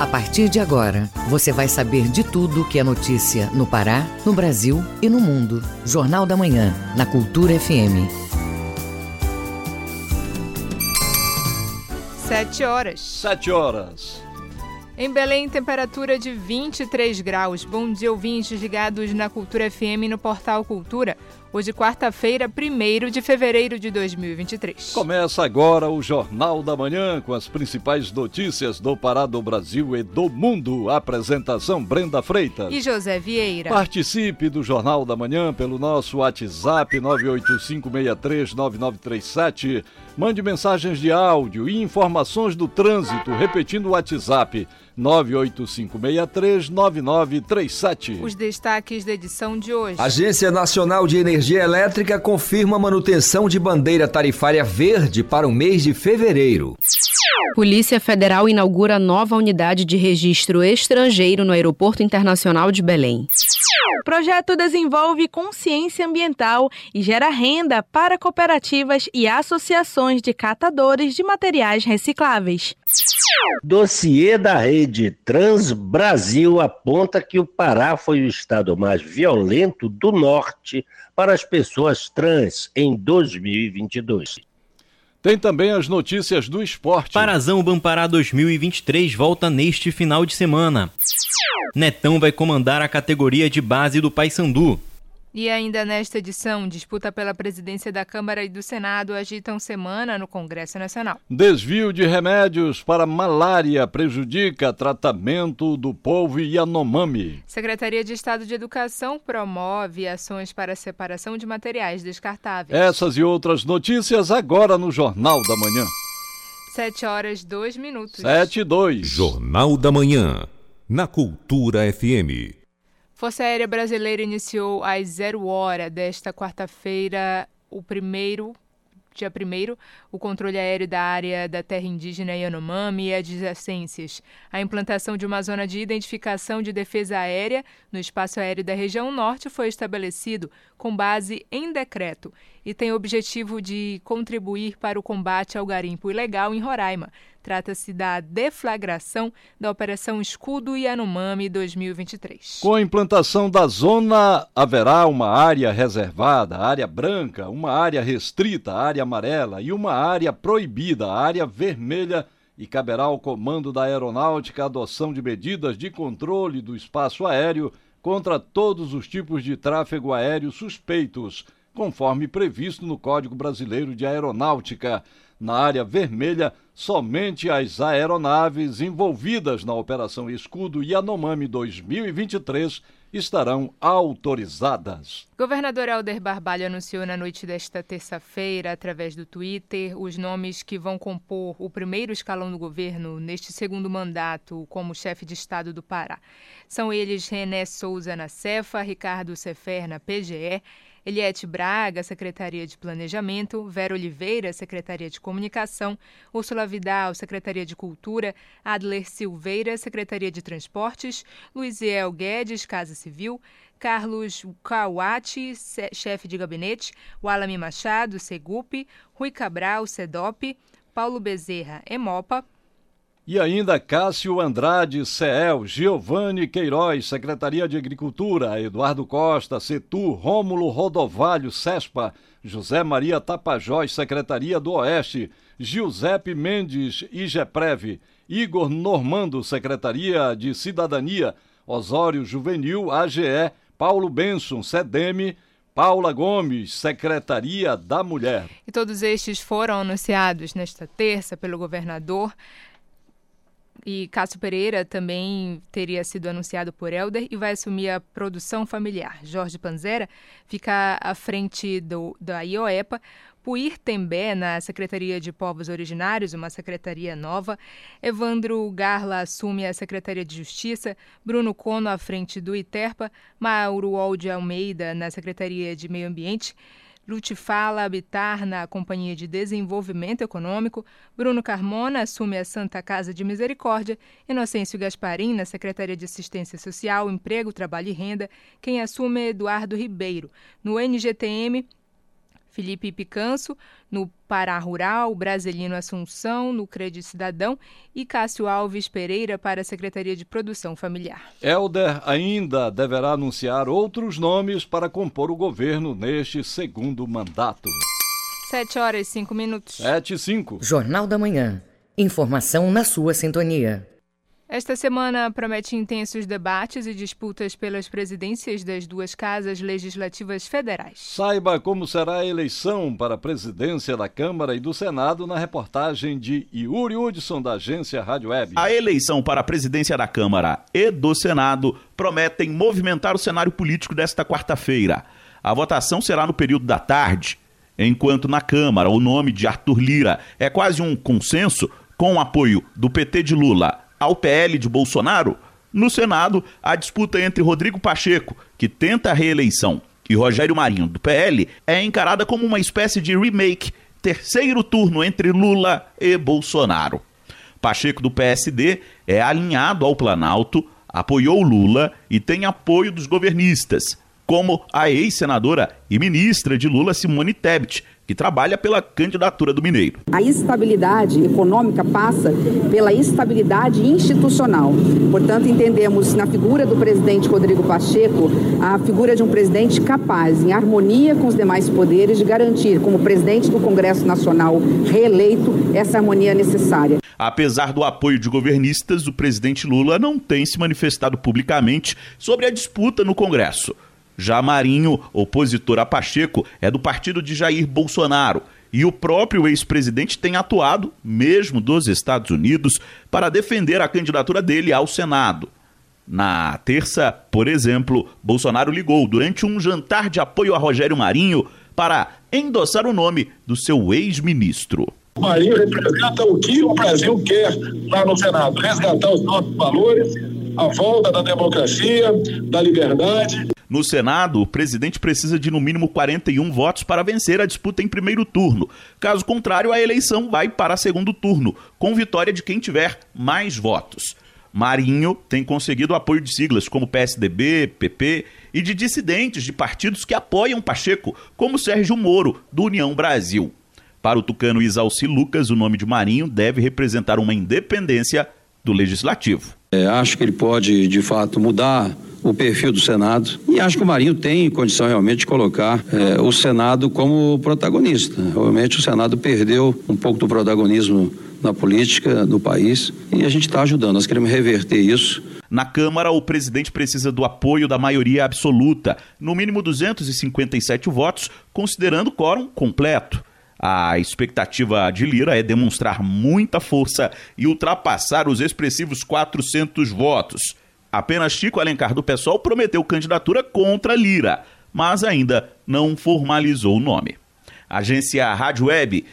A partir de agora, você vai saber de tudo que é notícia no Pará, no Brasil e no mundo. Jornal da Manhã, na Cultura FM. Sete horas. Sete horas. Em Belém, temperatura de 23 graus. Bom dia, ouvintes ligados na Cultura FM no Portal Cultura. Hoje, quarta-feira, 1 de fevereiro de 2023. Começa agora o Jornal da Manhã com as principais notícias do Pará do Brasil e do mundo. Apresentação Brenda Freitas e José Vieira. Participe do Jornal da Manhã pelo nosso WhatsApp 985639937. Mande mensagens de áudio e informações do trânsito, repetindo o WhatsApp 985639937. Os destaques da edição de hoje. Agência Nacional de Energia Elétrica confirma manutenção de bandeira tarifária verde para o mês de fevereiro. Polícia Federal inaugura nova unidade de registro estrangeiro no Aeroporto Internacional de Belém. O projeto desenvolve consciência ambiental e gera renda para cooperativas e associações de catadores de materiais recicláveis. Dossiê da rede Trans Brasil aponta que o Pará foi o estado mais violento do norte para as pessoas trans em 2022. Tem também as notícias do esporte. Parazão Bampará 2023 volta neste final de semana. Netão vai comandar a categoria de base do Paysandu. E ainda nesta edição, disputa pela presidência da Câmara e do Senado agitam semana no Congresso Nacional. Desvio de remédios para malária prejudica tratamento do povo Yanomami. Secretaria de Estado de Educação promove ações para a separação de materiais descartáveis. Essas e outras notícias agora no Jornal da Manhã. Sete horas, dois minutos. Sete e dois. Jornal da Manhã, na Cultura FM. Força Aérea Brasileira iniciou às zero hora desta quarta-feira o primeiro dia 1 o controle aéreo da área da terra indígena Yanomami e adjacências, a implantação de uma zona de identificação de defesa aérea no espaço aéreo da região norte foi estabelecido com base em decreto e tem o objetivo de contribuir para o combate ao garimpo ilegal em Roraima, Trata-se da deflagração da Operação Escudo Yanomami 2023. Com a implantação da zona, haverá uma área reservada, área branca, uma área restrita, área amarela e uma área proibida, área vermelha e caberá ao comando da aeronáutica a adoção de medidas de controle do espaço aéreo contra todos os tipos de tráfego aéreo suspeitos, conforme previsto no Código Brasileiro de Aeronáutica. Na área vermelha, somente as aeronaves envolvidas na Operação Escudo Yanomami 2023 estarão autorizadas. Governador Helder Barbalho anunciou na noite desta terça-feira, através do Twitter, os nomes que vão compor o primeiro escalão do governo neste segundo mandato como chefe de Estado do Pará. São eles René Souza na Cefa, Ricardo Sefer na PGE, Eliette Braga, Secretaria de Planejamento, Vera Oliveira, Secretaria de Comunicação, Úrsula Vidal, Secretaria de Cultura, Adler Silveira, Secretaria de Transportes, Luiziel Guedes, Casa Civil, Carlos Kawati, chefe de gabinete, Walami Machado, Segup, Rui Cabral, SEDOP, Paulo Bezerra, EMOPA, e ainda Cássio Andrade, CEL, Giovanni Queiroz, Secretaria de Agricultura, Eduardo Costa, Setur, Rômulo Rodovalho, CESPA, José Maria Tapajós, Secretaria do Oeste, Giuseppe Mendes, IGEPREV, Igor Normando, Secretaria de Cidadania, Osório Juvenil, AGE, Paulo Benson, SEDEME, Paula Gomes, Secretaria da Mulher. E todos estes foram anunciados nesta terça pelo governador e Cássio Pereira também teria sido anunciado por Helder e vai assumir a produção familiar. Jorge Panzera fica à frente do, da IOEPA, Puir Tembé na Secretaria de Povos Originários, uma secretaria nova. Evandro Garla assume a Secretaria de Justiça. Bruno Cono à frente do ITERPA. Mauro Olde Almeida na Secretaria de Meio Ambiente. Lutifala Habitar na Companhia de Desenvolvimento Econômico, Bruno Carmona assume a Santa Casa de Misericórdia, Inocêncio Gasparim na Secretaria de Assistência Social, Emprego, Trabalho e Renda, quem assume é Eduardo Ribeiro. No NGTM, Felipe Picanso, no Pará Rural, Brasilino Assunção, no Crédito Cidadão e Cássio Alves Pereira para a Secretaria de Produção Familiar. Helder ainda deverá anunciar outros nomes para compor o governo neste segundo mandato. 7 horas e 5 minutos. 7 e 5. Jornal da Manhã. Informação na sua sintonia. Esta semana promete intensos debates e disputas pelas presidências das duas casas legislativas federais. Saiba como será a eleição para a presidência da Câmara e do Senado na reportagem de Yuri Hudson, da agência Rádio Web. A eleição para a presidência da Câmara e do Senado prometem movimentar o cenário político desta quarta-feira. A votação será no período da tarde, enquanto na Câmara o nome de Arthur Lira é quase um consenso com o apoio do PT de Lula ao PL de Bolsonaro, no Senado, a disputa entre Rodrigo Pacheco, que tenta a reeleição, e Rogério Marinho, do PL, é encarada como uma espécie de remake, terceiro turno entre Lula e Bolsonaro. Pacheco, do PSD, é alinhado ao Planalto, apoiou Lula e tem apoio dos governistas, como a ex-senadora e ministra de Lula, Simone Tebet, que trabalha pela candidatura do Mineiro. A estabilidade econômica passa pela estabilidade institucional. Portanto, entendemos na figura do presidente Rodrigo Pacheco a figura de um presidente capaz, em harmonia com os demais poderes, de garantir, como presidente do Congresso Nacional reeleito, essa harmonia necessária. Apesar do apoio de governistas, o presidente Lula não tem se manifestado publicamente sobre a disputa no Congresso. Já Marinho, opositor a Pacheco, é do partido de Jair Bolsonaro. E o próprio ex-presidente tem atuado, mesmo dos Estados Unidos, para defender a candidatura dele ao Senado. Na terça, por exemplo, Bolsonaro ligou durante um jantar de apoio a Rogério Marinho para endossar o nome do seu ex-ministro. Marinho representa o que o Brasil quer lá no Senado: resgatar os nossos valores, a volta da democracia, da liberdade. No Senado, o presidente precisa de no mínimo 41 votos para vencer a disputa em primeiro turno. Caso contrário, a eleição vai para segundo turno, com vitória de quem tiver mais votos. Marinho tem conseguido apoio de siglas como PSDB, PP e de dissidentes de partidos que apoiam Pacheco, como Sérgio Moro, do União Brasil. Para o tucano Isalci Lucas, o nome de Marinho deve representar uma independência do legislativo. É, acho que ele pode, de fato, mudar o perfil do Senado. E acho que o Marinho tem condição realmente de colocar é, o Senado como protagonista. Realmente o Senado perdeu um pouco do protagonismo na política do país e a gente está ajudando. Nós queremos reverter isso. Na Câmara, o presidente precisa do apoio da maioria absoluta, no mínimo 257 votos, considerando o quórum completo. A expectativa de Lira é demonstrar muita força e ultrapassar os expressivos 400 votos. Apenas Chico Alencar do PSOL prometeu candidatura contra Lira, mas ainda não formalizou o nome. Agência Rádio Web,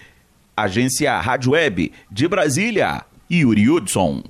Agência Rádio Web de Brasília, Yuri Hudson.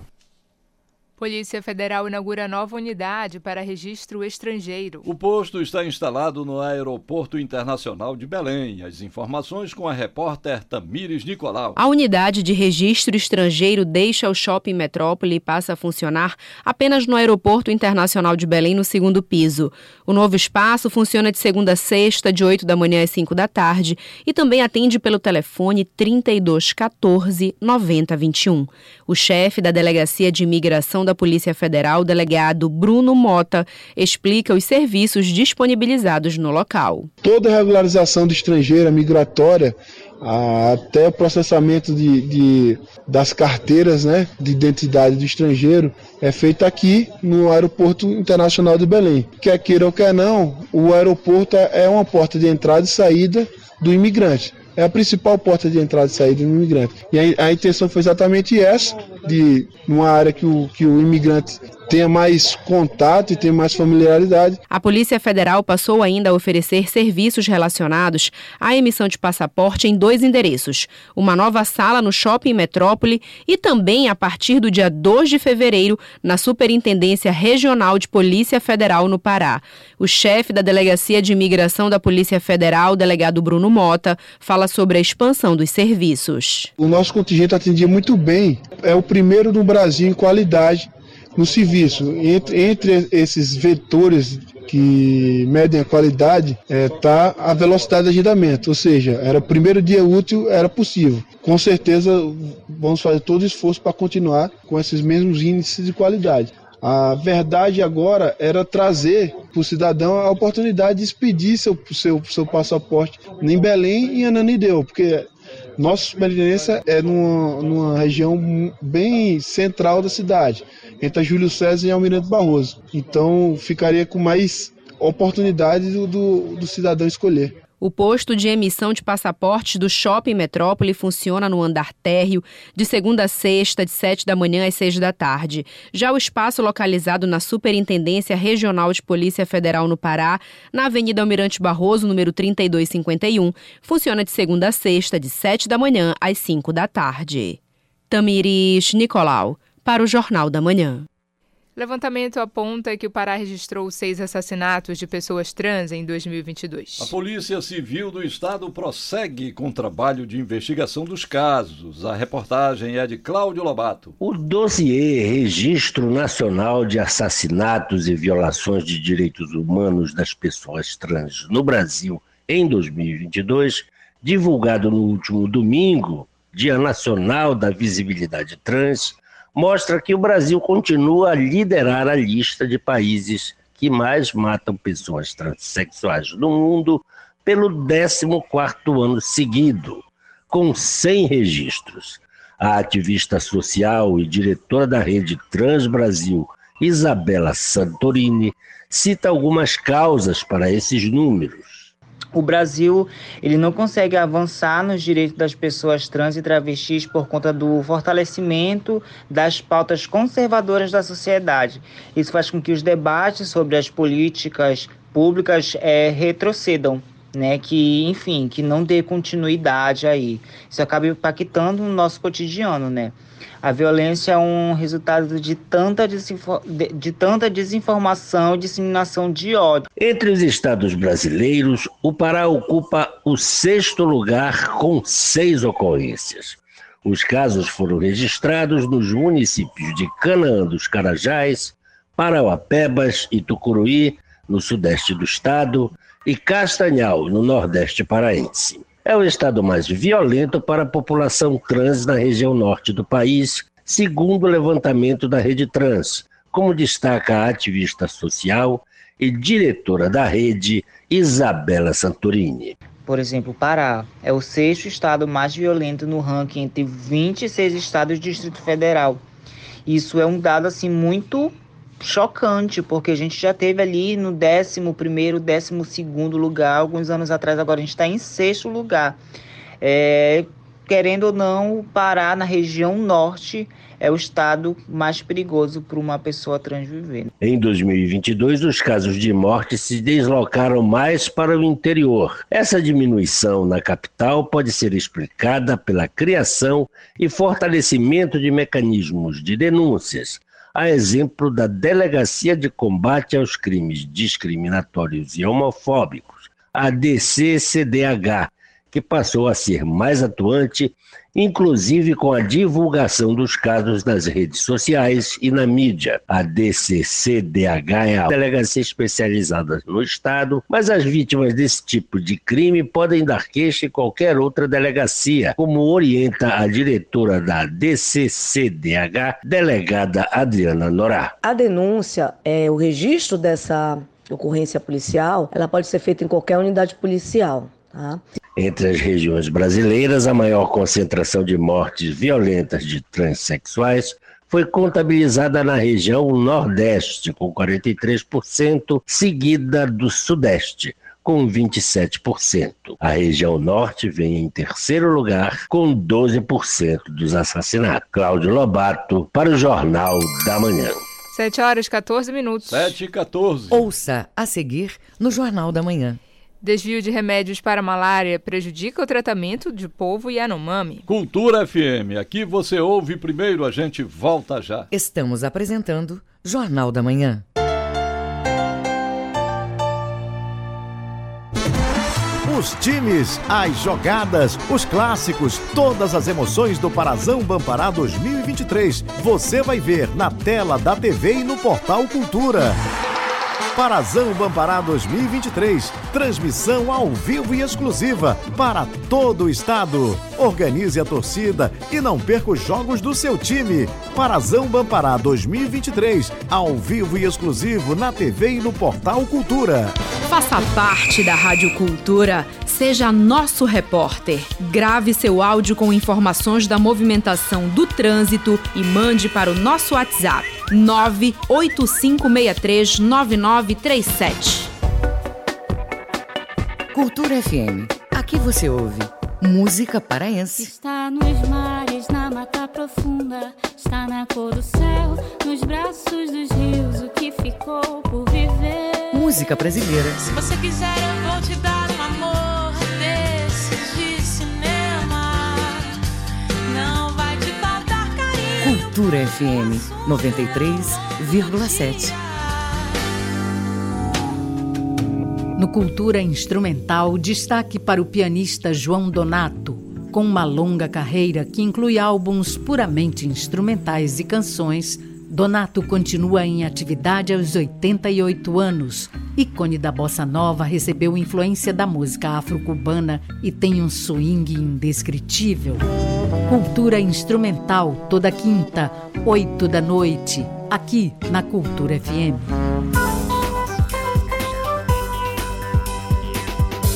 Polícia Federal inaugura nova unidade para registro estrangeiro. O posto está instalado no Aeroporto Internacional de Belém. As informações com a repórter Tamires Nicolau. A unidade de registro estrangeiro deixa o Shopping Metrópole e passa a funcionar apenas no Aeroporto Internacional de Belém, no segundo piso. O novo espaço funciona de segunda a sexta, de 8 da manhã às 5 da tarde, e também atende pelo telefone 3214 9021. O chefe da Delegacia de Imigração da Polícia Federal, delegado Bruno Mota, explica os serviços disponibilizados no local. Toda regularização do estrangeiro, migratória, até o processamento de, de, das carteiras né, de identidade do estrangeiro é feito aqui no Aeroporto Internacional de Belém. Quer queira ou quer não, o aeroporto é uma porta de entrada e saída do imigrante é a principal porta de entrada e saída do imigrante. E a intenção foi exatamente essa, de numa área que o, que o imigrante tenha mais contato e tenha mais familiaridade. A Polícia Federal passou ainda a oferecer serviços relacionados à emissão de passaporte em dois endereços: uma nova sala no Shopping Metrópole e também, a partir do dia 2 de fevereiro, na Superintendência Regional de Polícia Federal no Pará. O chefe da Delegacia de Imigração da Polícia Federal, delegado Bruno Mota, fala sobre a expansão dos serviços. O nosso contingente atendia muito bem, é o primeiro no Brasil em qualidade no serviço. Entre, entre esses vetores que medem a qualidade está é, tá a velocidade de agendamento, ou seja, era o primeiro dia útil, era possível. Com certeza vamos fazer todo o esforço para continuar com esses mesmos índices de qualidade. A verdade agora era trazer para o cidadão a oportunidade de expedir seu, seu, seu passaporte em Belém e Ananideu, porque nosso Belenense é numa, numa região bem central da cidade, entre Júlio César e Almirante Barroso. Então ficaria com mais oportunidade do, do, do cidadão escolher. O posto de emissão de passaportes do Shopping Metrópole funciona no andar térreo, de segunda a sexta, de 7 da manhã às 6 da tarde. Já o espaço localizado na Superintendência Regional de Polícia Federal no Pará, na Avenida Almirante Barroso, número 3251, funciona de segunda a sexta, de 7 da manhã às 5 da tarde. Tamiris Nicolau, para o Jornal da Manhã. Levantamento aponta que o Pará registrou seis assassinatos de pessoas trans em 2022. A Polícia Civil do Estado prossegue com o trabalho de investigação dos casos. A reportagem é de Cláudio Lobato. O dossiê Registro Nacional de Assassinatos e Violações de Direitos Humanos das Pessoas Trans no Brasil em 2022, divulgado no último domingo, Dia Nacional da Visibilidade Trans, mostra que o Brasil continua a liderar a lista de países que mais matam pessoas transexuais no mundo pelo 14º ano seguido, com 100 registros. A ativista social e diretora da rede Trans Brasil, Isabela Santorini, cita algumas causas para esses números o Brasil ele não consegue avançar nos direitos das pessoas trans e travestis por conta do fortalecimento das pautas conservadoras da sociedade. Isso faz com que os debates sobre as políticas públicas é, retrocedam. Né, que, enfim, que não dê continuidade aí. Isso acaba impactando no nosso cotidiano, né? A violência é um resultado de tanta, desinfor... de, de tanta desinformação e disseminação de ódio. Entre os estados brasileiros, o Pará ocupa o sexto lugar com seis ocorrências. Os casos foram registrados nos municípios de Canaã dos Carajás, Parauapebas e Tucuruí, no sudeste do estado, e Castanhal, no nordeste paraense é o estado mais violento para a população trans na região norte do país, segundo o levantamento da Rede Trans, como destaca a ativista social e diretora da rede, Isabela Santorini. Por exemplo, o Pará é o sexto estado mais violento no ranking entre 26 estados do Distrito Federal. Isso é um dado assim muito chocante, porque a gente já teve ali no 11 primeiro, 12 segundo lugar, alguns anos atrás, agora a gente está em sexto lugar. É, querendo ou não, o Pará, na região norte, é o estado mais perigoso para uma pessoa trans viver. Em 2022, os casos de morte se deslocaram mais para o interior. Essa diminuição na capital pode ser explicada pela criação e fortalecimento de mecanismos de denúncias, a exemplo da Delegacia de Combate aos Crimes Discriminatórios e Homofóbicos, a DCCDH, que passou a ser mais atuante, inclusive com a divulgação dos casos nas redes sociais e na mídia. A DCCDH é a delegacia especializada no Estado, mas as vítimas desse tipo de crime podem dar queixa em qualquer outra delegacia, como orienta a diretora da DCCDH, delegada Adriana Norá. A denúncia, é, o registro dessa ocorrência policial, ela pode ser feita em qualquer unidade policial. Tá? Entre as regiões brasileiras, a maior concentração de mortes violentas de transexuais foi contabilizada na região Nordeste, com 43%, seguida do Sudeste, com 27%. A região Norte vem em terceiro lugar, com 12% dos assassinatos. Cláudio Lobato, para o Jornal da Manhã. 7 horas 14 minutos. 7 e 14. Ouça a seguir no Jornal da Manhã. Desvio de remédios para malária prejudica o tratamento de polvo e anomami. Cultura FM, aqui você ouve primeiro, a gente volta já. Estamos apresentando Jornal da Manhã. Os times, as jogadas, os clássicos, todas as emoções do Parazão Bampará 2023. Você vai ver na tela da TV e no Portal Cultura. Parazão Bampará 2023. Transmissão ao vivo e exclusiva para todo o estado. Organize a torcida e não perca os jogos do seu time. Parazão Bampará 2023. Ao vivo e exclusivo na TV e no Portal Cultura. Faça parte da Rádio Cultura. Seja nosso repórter. Grave seu áudio com informações da movimentação do trânsito e mande para o nosso WhatsApp 985639937. Cultura FM. Aqui você ouve música paraense. Está nos mares, na mata profunda, está na cor do céu, nos braços dos rios, o que ficou por viver. Música brasileira. Se você quiser, eu vou te dar um amor Cultura FM 93,7. No Cultura Instrumental, destaque para o pianista João Donato, com uma longa carreira que inclui álbuns puramente instrumentais e canções. Donato continua em atividade aos 88 anos. Ícone da bossa nova, recebeu influência da música afro-cubana e tem um swing indescritível. Cultura instrumental, toda quinta, 8 da noite, aqui na Cultura FM.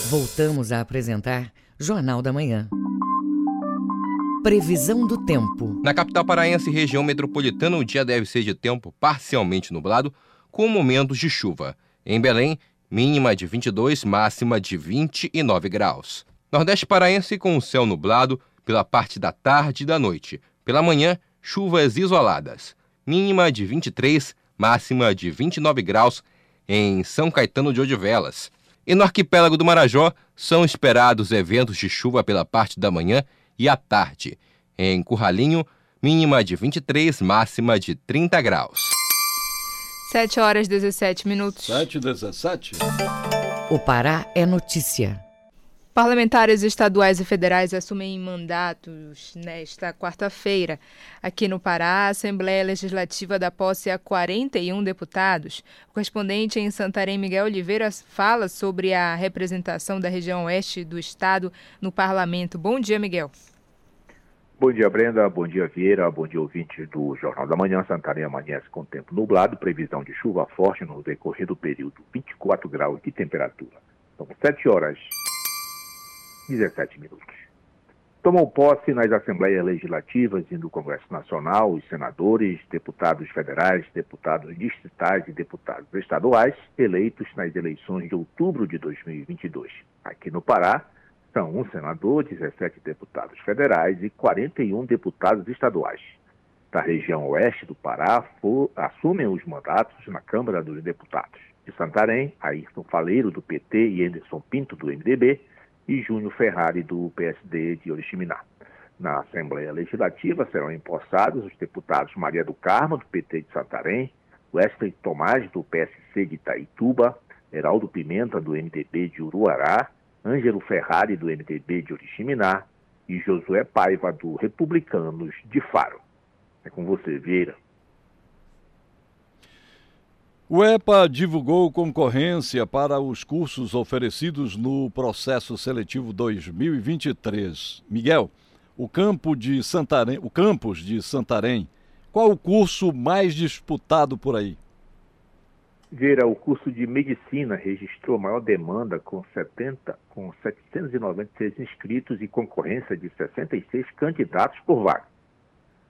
Voltamos a apresentar Jornal da Manhã. Previsão do tempo. Na capital paraense e região metropolitana, o dia deve ser de tempo parcialmente nublado, com momentos de chuva. Em Belém, mínima de 22, máxima de 29 graus. Nordeste paraense com o céu nublado pela parte da tarde e da noite. Pela manhã, chuvas isoladas. Mínima de 23, máxima de 29 graus em São Caetano de Odivelas. E no arquipélago do Marajó são esperados eventos de chuva pela parte da manhã e à tarde. Em Curralinho, mínima de 23, máxima de 30 graus. 7 horas 17 minutos. 7 e 17. O Pará é notícia. Parlamentares estaduais e federais assumem mandatos nesta quarta-feira. Aqui no Pará, a Assembleia Legislativa dá posse a 41 deputados. O correspondente em Santarém, Miguel Oliveira, fala sobre a representação da região oeste do estado no parlamento. Bom dia, Miguel. Bom dia, Brenda. Bom dia, Vieira. Bom dia, ouvintes do Jornal da Manhã. Santarém amanhece com tempo nublado, previsão de chuva forte no decorrer do período, 24 graus de temperatura. São 7 horas 17 minutos. Tomou posse nas Assembleias Legislativas e no Congresso Nacional os senadores, deputados federais, deputados distritais e deputados estaduais eleitos nas eleições de outubro de 2022. Aqui no Pará, são um senador, 17 deputados federais e 41 deputados estaduais. Da região oeste do Pará, for, assumem os mandatos na Câmara dos Deputados. De Santarém, Ayrton Faleiro, do PT, e Anderson Pinto, do MDB, e Júnior Ferrari, do PSD de Oriximiná. Na Assembleia Legislativa serão empossados os deputados Maria do Carmo, do PT de Santarém, Wesley Tomás, do PSC de Itaituba, Heraldo Pimenta, do MDB de Uruará, Ângelo Ferrari, do MDB de Oriximiná, e Josué Paiva, do Republicanos de Faro. É com você, Vieira. O EPA divulgou concorrência para os cursos oferecidos no processo seletivo 2023. Miguel, o campo de Santarém, o campus de Santarém, qual o curso mais disputado por aí? Vieira, o curso de medicina registrou maior demanda com 70, com 796 inscritos e concorrência de 66 candidatos por vaga.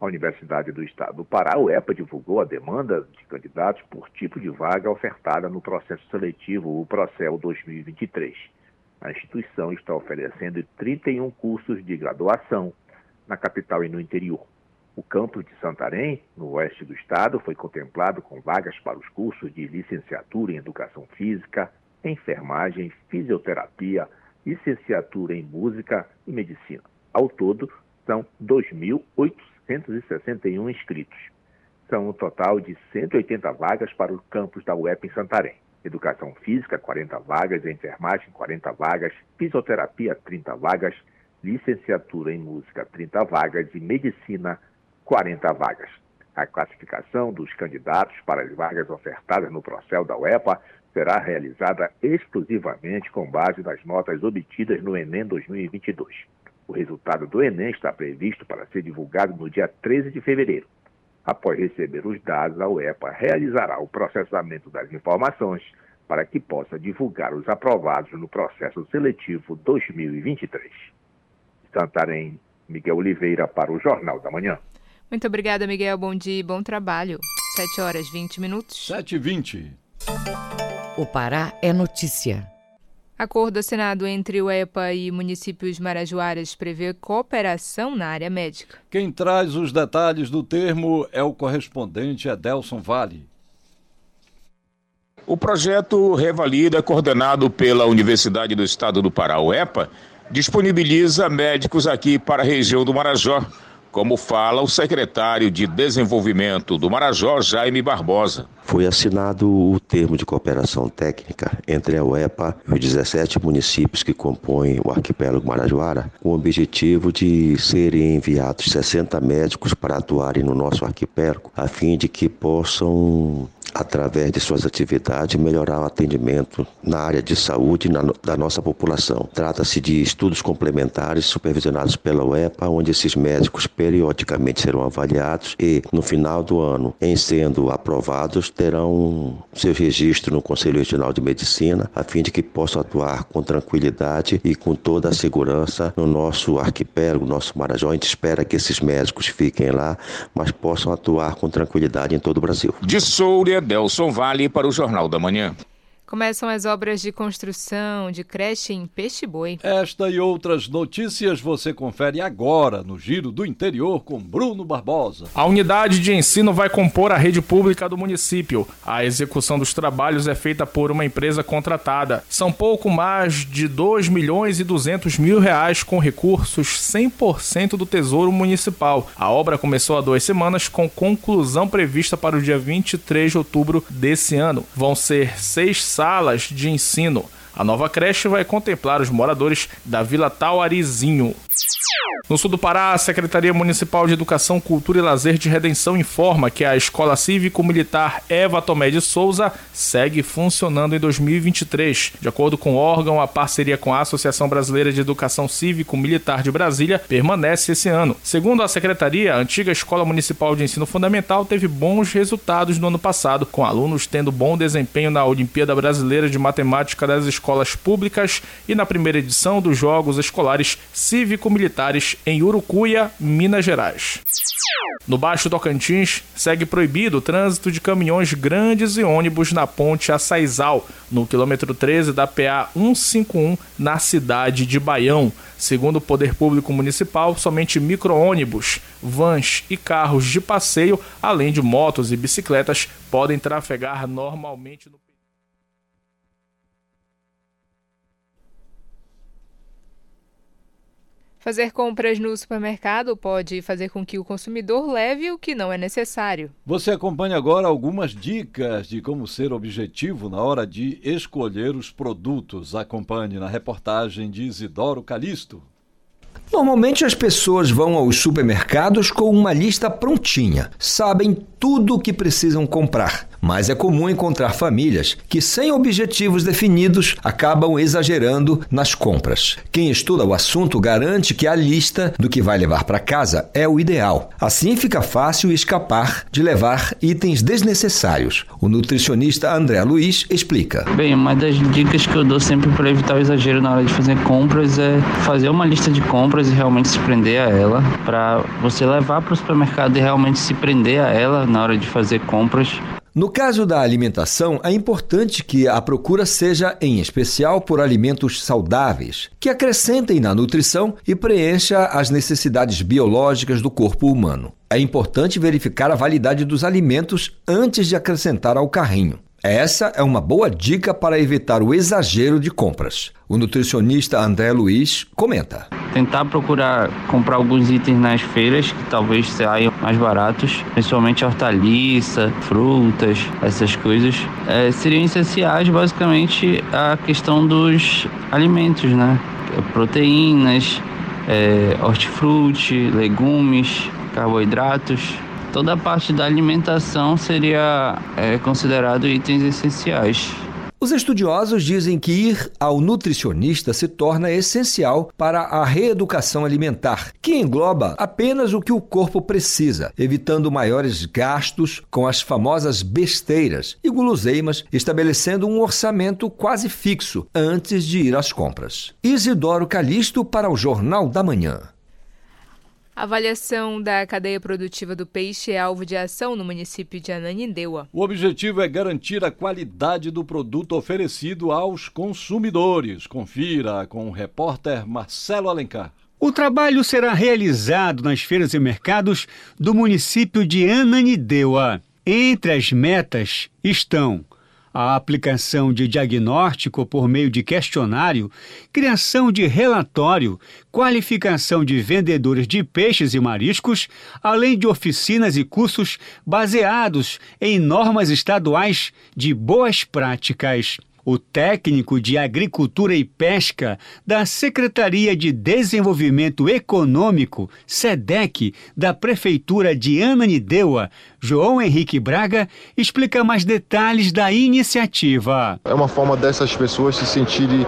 A Universidade do Estado do Pará, o EPA, divulgou a demanda de candidatos por tipo de vaga ofertada no processo seletivo, o Procel 2023. A instituição está oferecendo 31 cursos de graduação na capital e no interior. O campus de Santarém, no oeste do estado, foi contemplado com vagas para os cursos de licenciatura em Educação Física, enfermagem, fisioterapia, licenciatura em Música e Medicina. Ao todo, são 2.861 inscritos. São um total de 180 vagas para o campus da UEP em Santarém. Educação Física, 40 vagas, enfermagem, 40 vagas, fisioterapia, 30 vagas, licenciatura em Música, 30 vagas e Medicina, 40 vagas. A classificação dos candidatos para as vagas ofertadas no processo da UEPA será realizada exclusivamente com base nas notas obtidas no Enem 2022. O resultado do Enem está previsto para ser divulgado no dia 13 de fevereiro. Após receber os dados, a UEPA realizará o processamento das informações para que possa divulgar os aprovados no processo seletivo 2023. Santarém, Miguel Oliveira para o Jornal da Manhã. Muito obrigada, Miguel. Bom dia e bom trabalho. 7 horas 20 minutos. 7 e 20. O Pará é notícia. Acordo assinado entre o EPA e municípios marajoaras prevê cooperação na área médica. Quem traz os detalhes do termo é o correspondente Edelson Vale. O projeto Revalida, coordenado pela Universidade do Estado do Pará, UEPA, disponibiliza médicos aqui para a região do Marajó, como fala o secretário de Desenvolvimento do Marajó, Jaime Barbosa. Foi assinado o termo de cooperação técnica entre a UEPA e os 17 municípios que compõem o arquipélago Marajoara, com o objetivo de serem enviados 60 médicos para atuarem no nosso arquipélago, a fim de que possam através de suas atividades, melhorar o atendimento na área de saúde na, da nossa população. Trata-se de estudos complementares supervisionados pela UEPA, onde esses médicos periodicamente serão avaliados e, no final do ano, em sendo aprovados, terão seu registro no Conselho Regional de Medicina, a fim de que possam atuar com tranquilidade e com toda a segurança no nosso arquipélago, nosso Marajó. A gente espera que esses médicos fiquem lá, mas possam atuar com tranquilidade em todo o Brasil. De Soura, Delson Vale para o Jornal da Manhã. Começam as obras de construção de creche em Peixe Boi. Esta e outras notícias você confere agora no Giro do Interior com Bruno Barbosa. A unidade de ensino vai compor a rede pública do município. A execução dos trabalhos é feita por uma empresa contratada. São pouco mais de 2 milhões e 200 mil reais com recursos 100% do Tesouro Municipal. A obra começou há duas semanas com conclusão prevista para o dia 23 de outubro desse ano. Vão ser seis salas de ensino. A nova creche vai contemplar os moradores da Vila Tauarizinho. No sul do Pará, a Secretaria Municipal de Educação, Cultura e Lazer de Redenção informa que a Escola Cívico-Militar Eva Tomé de Souza segue funcionando em 2023. De acordo com o órgão, a parceria com a Associação Brasileira de Educação Cívico-Militar de Brasília permanece esse ano. Segundo a Secretaria, a antiga Escola Municipal de Ensino Fundamental teve bons resultados no ano passado, com alunos tendo bom desempenho na Olimpíada Brasileira de Matemática das Escolas Públicas e na primeira edição dos Jogos Escolares Cívico-Militares em Urucuia, Minas Gerais. No Baixo Tocantins, segue proibido o trânsito de caminhões grandes e ônibus na ponte Açaizal, no quilômetro 13 da PA 151, na cidade de Baião. Segundo o Poder Público Municipal, somente micro-ônibus, vans e carros de passeio, além de motos e bicicletas, podem trafegar normalmente no Fazer compras no supermercado pode fazer com que o consumidor leve o que não é necessário. Você acompanha agora algumas dicas de como ser objetivo na hora de escolher os produtos. Acompanhe na reportagem de Isidoro Calixto. Normalmente as pessoas vão aos supermercados com uma lista prontinha, sabem tudo o que precisam comprar. Mas é comum encontrar famílias que, sem objetivos definidos, acabam exagerando nas compras. Quem estuda o assunto garante que a lista do que vai levar para casa é o ideal. Assim fica fácil escapar de levar itens desnecessários. O nutricionista André Luiz explica. Bem, uma das dicas que eu dou sempre para evitar o exagero na hora de fazer compras é fazer uma lista de compras e realmente se prender a ela, para você levar para o supermercado e realmente se prender a ela na hora de fazer compras. No caso da alimentação, é importante que a procura seja em especial por alimentos saudáveis, que acrescentem na nutrição e preencha as necessidades biológicas do corpo humano. É importante verificar a validade dos alimentos antes de acrescentar ao carrinho. Essa é uma boa dica para evitar o exagero de compras. O nutricionista André Luiz comenta. Tentar procurar comprar alguns itens nas feiras que talvez saiam mais baratos, principalmente hortaliça, frutas, essas coisas. É, seriam essenciais basicamente a questão dos alimentos, né? Proteínas, é, hortifruti, legumes, carboidratos Toda a parte da alimentação seria é, considerado itens essenciais. Os estudiosos dizem que ir ao nutricionista se torna essencial para a reeducação alimentar, que engloba apenas o que o corpo precisa, evitando maiores gastos com as famosas besteiras e guloseimas, estabelecendo um orçamento quase fixo antes de ir às compras. Isidoro Calixto para o Jornal da Manhã. A avaliação da cadeia produtiva do peixe é alvo de ação no município de Ananindeua. O objetivo é garantir a qualidade do produto oferecido aos consumidores. Confira com o repórter Marcelo Alencar. O trabalho será realizado nas feiras e mercados do município de Ananindeua. Entre as metas estão a aplicação de diagnóstico por meio de questionário, criação de relatório, qualificação de vendedores de peixes e mariscos, além de oficinas e cursos baseados em normas estaduais de boas práticas. O técnico de Agricultura e Pesca da Secretaria de Desenvolvimento Econômico, SEDEC, da Prefeitura de Ananindeua, João Henrique Braga, explica mais detalhes da iniciativa. É uma forma dessas pessoas se sentirem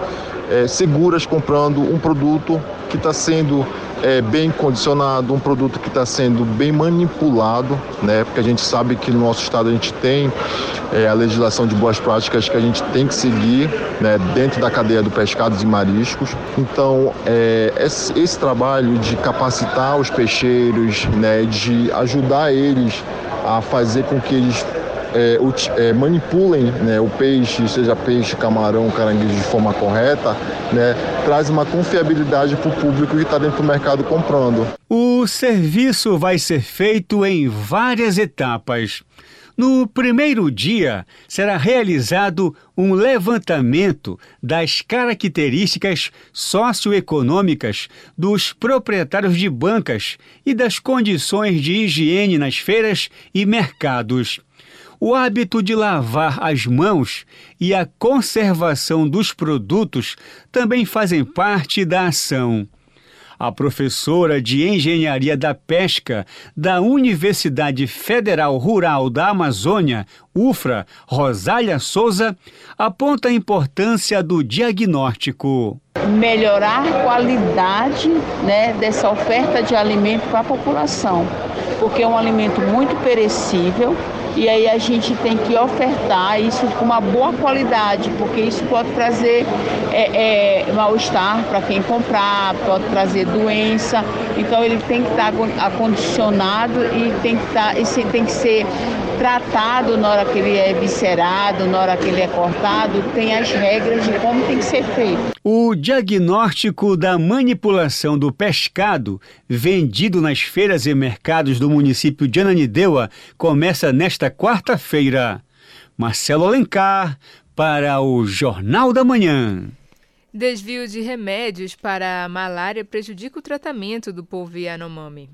é, seguras comprando um produto que está sendo é, bem condicionado, um produto que está sendo bem manipulado, né? Porque a gente sabe que no nosso estado a gente tem é, a legislação de boas práticas que a gente tem que seguir né, dentro da cadeia do pescados e mariscos. Então, é, esse, esse trabalho de capacitar os peixeiros, né, de ajudar eles a fazer com que eles é, é, manipulem né, o peixe, seja peixe, camarão, caranguejo de forma correta, né, traz uma confiabilidade para o público que está dentro do mercado comprando. O serviço vai ser feito em várias etapas. No primeiro dia, será realizado um levantamento das características socioeconômicas dos proprietários de bancas e das condições de higiene nas feiras e mercados. O hábito de lavar as mãos e a conservação dos produtos também fazem parte da ação. A professora de Engenharia da Pesca da Universidade Federal Rural da Amazônia, UFRA, Rosália Souza, aponta a importância do diagnóstico. Melhorar a qualidade né, dessa oferta de alimento para a população, porque é um alimento muito perecível e aí a gente tem que ofertar isso com uma boa qualidade, porque isso pode trazer é, é, mal-estar para quem comprar, pode trazer doença. Então ele tem que estar acondicionado e tem que, estar, e tem que ser tratado na hora que ele é viscerado, na hora que ele é cortado, tem as regras de como tem que ser feito. O diagnóstico da manipulação do pescado vendido nas feiras e mercados do município de Ananindeua começa nesta quarta-feira. Marcelo Alencar para o Jornal da Manhã. Desvio de remédios para a malária prejudica o tratamento do povo Yanomami.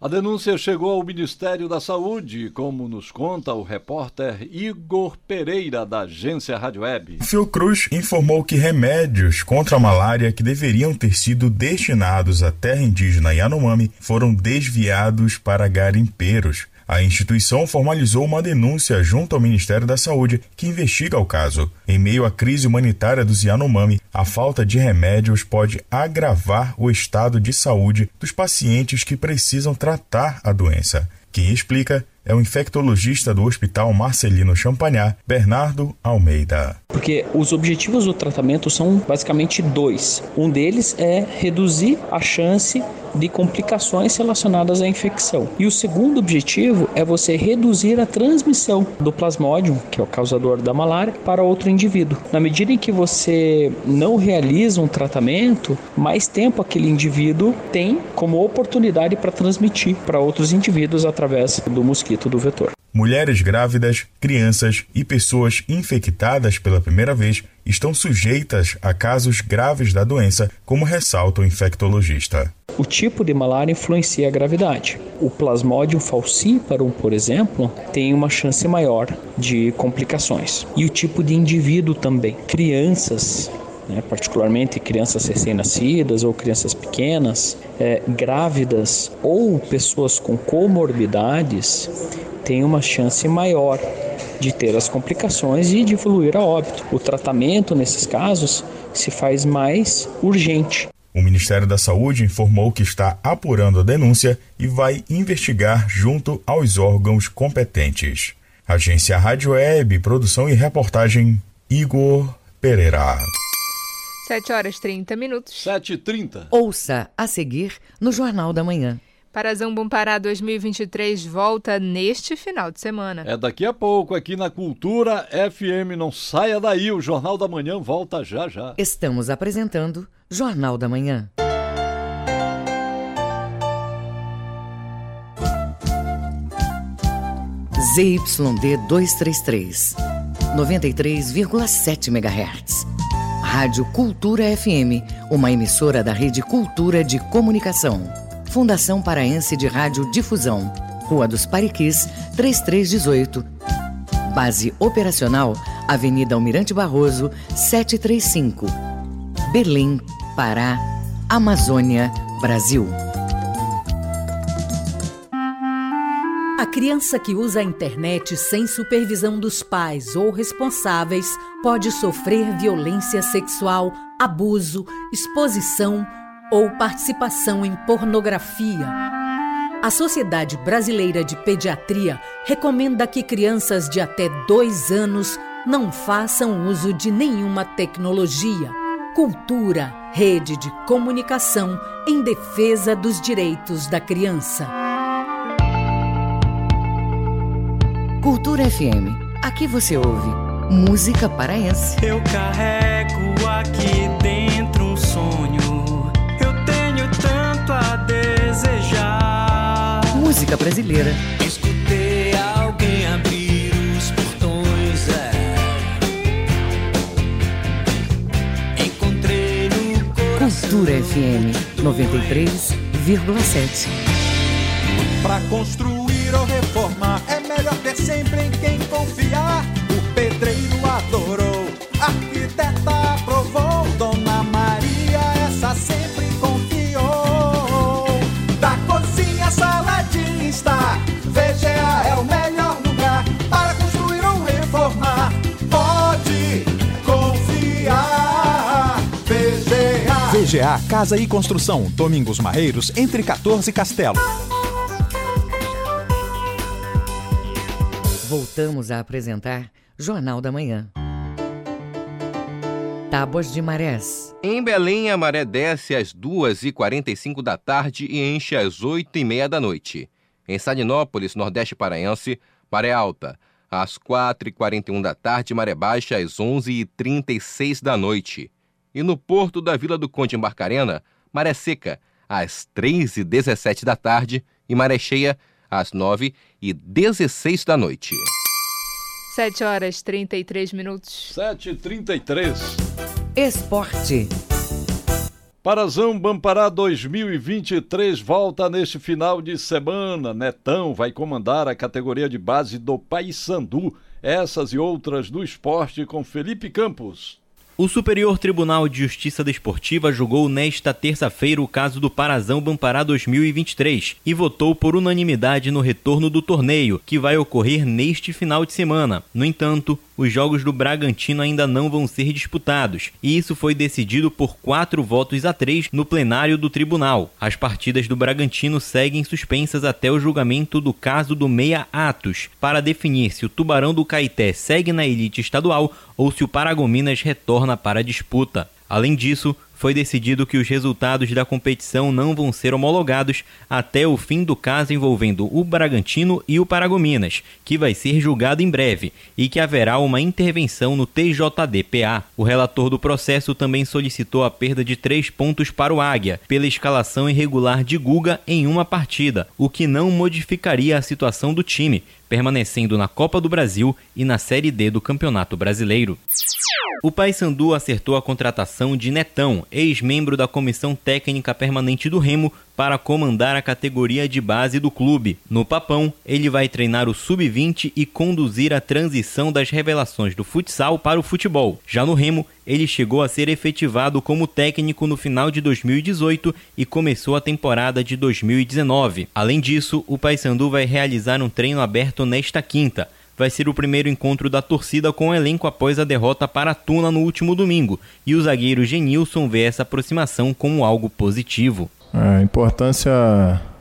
A denúncia chegou ao Ministério da Saúde, como nos conta o repórter Igor Pereira, da agência Rádio Web. Fiocruz informou que remédios contra a malária que deveriam ter sido destinados à terra indígena Yanomami foram desviados para garimpeiros. A instituição formalizou uma denúncia junto ao Ministério da Saúde, que investiga o caso. Em meio à crise humanitária dos Yanomami, a falta de remédios pode agravar o estado de saúde dos pacientes que precisam tratar a doença. Quem explica é o infectologista do Hospital Marcelino Champagnat, Bernardo Almeida. Porque os objetivos do tratamento são basicamente dois. Um deles é reduzir a chance de complicações relacionadas à infecção. E o segundo objetivo é você reduzir a transmissão do plasmódio, que é o causador da malária, para outro indivíduo. Na medida em que você não realiza um tratamento, mais tempo aquele indivíduo tem como oportunidade para transmitir para outros indivíduos através do mosquito do vetor. Mulheres grávidas, crianças e pessoas infectadas pela primeira vez estão sujeitas a casos graves da doença, como ressalta o infectologista. O tipo de malária influencia a gravidade. O Plasmodium falciparum, por exemplo, tem uma chance maior de complicações. E o tipo de indivíduo também. Crianças né, particularmente crianças recém-nascidas ou crianças pequenas, é, grávidas ou pessoas com comorbidades têm uma chance maior de ter as complicações e de evoluir a óbito. O tratamento nesses casos se faz mais urgente. O Ministério da Saúde informou que está apurando a denúncia e vai investigar junto aos órgãos competentes. Agência Rádio Web, produção e reportagem Igor Pereira. 7 horas 30 minutos. 7h30. Ouça a seguir no Jornal da Manhã. Parazão Bom Pará 2023 volta neste final de semana. É daqui a pouco aqui na Cultura FM. Não saia daí, o Jornal da Manhã volta já já. Estamos apresentando Jornal da Manhã. ZYD 233, 93,7 MHz. Rádio Cultura FM, uma emissora da Rede Cultura de Comunicação. Fundação Paraense de Rádio Difusão, Rua dos Pariquis, 3318. Base operacional, Avenida Almirante Barroso, 735. Belém, Pará, Amazônia, Brasil. A criança que usa a internet sem supervisão dos pais ou responsáveis pode sofrer violência sexual, abuso, exposição ou participação em pornografia. A Sociedade Brasileira de Pediatria recomenda que crianças de até dois anos não façam uso de nenhuma tecnologia. Cultura, rede de comunicação em defesa dos direitos da criança. Cultura FM. Aqui você ouve música paraense. Eu carrego aqui dentro um sonho. Eu tenho tanto a desejar. Música brasileira. Escutei alguém abrir os portões. É. Encontrei no coração. Cultura FM 93,7. Pra construir ou reformar é melhor ter sempre em quem confiar. O pedreiro adorou, arquiteta aprovou, Dona Maria essa sempre confiou. Da cozinha sala de estar, VGA é o melhor lugar para construir ou reformar. Pode confiar, VGA. VGA Casa e Construção, Domingos Marreiros, entre 14 e Castelo. Voltamos a apresentar Jornal da Manhã. Tábuas de marés. Em Belém, a maré desce às 2h45 da tarde e enche às 8h30 da noite. Em Salinópolis, Nordeste Paraense, maré alta, às 4h41 da tarde, maré baixa às 11h36 da noite. E no porto da Vila do Conde em Barcarena, maré seca, às 3h17 da tarde e maré cheia às 9h16 da noite. 7 horas 33 minutos. 7h33. Esporte. Parazão Bampará 2023 volta neste final de semana. Netão vai comandar a categoria de base do Paysandu. Essas e outras do esporte com Felipe Campos. O Superior Tribunal de Justiça Desportiva julgou nesta terça-feira o caso do Parazão Bampará 2023 e votou por unanimidade no retorno do torneio, que vai ocorrer neste final de semana. No entanto, os jogos do Bragantino ainda não vão ser disputados, e isso foi decidido por quatro votos a três no plenário do tribunal. As partidas do Bragantino seguem suspensas até o julgamento do caso do Meia Atos, para definir se o Tubarão do Caeté segue na elite estadual ou se o Paragominas retorna para a disputa. Além disso, foi decidido que os resultados da competição não vão ser homologados até o fim do caso envolvendo o Bragantino e o Paragominas, que vai ser julgado em breve, e que haverá uma intervenção no TJDPA. O relator do processo também solicitou a perda de três pontos para o Águia, pela escalação irregular de Guga em uma partida, o que não modificaria a situação do time, permanecendo na Copa do Brasil e na Série D do Campeonato Brasileiro. O Paysandu acertou a contratação de Netão, ex-membro da Comissão Técnica Permanente do Remo, para comandar a categoria de base do clube. No Papão, ele vai treinar o sub-20 e conduzir a transição das revelações do futsal para o futebol. Já no Remo, ele chegou a ser efetivado como técnico no final de 2018 e começou a temporada de 2019. Além disso, o Paysandu vai realizar um treino aberto nesta quinta. Vai ser o primeiro encontro da torcida com o elenco após a derrota para a Tuna no último domingo, e o zagueiro Genilson vê essa aproximação como algo positivo. A importância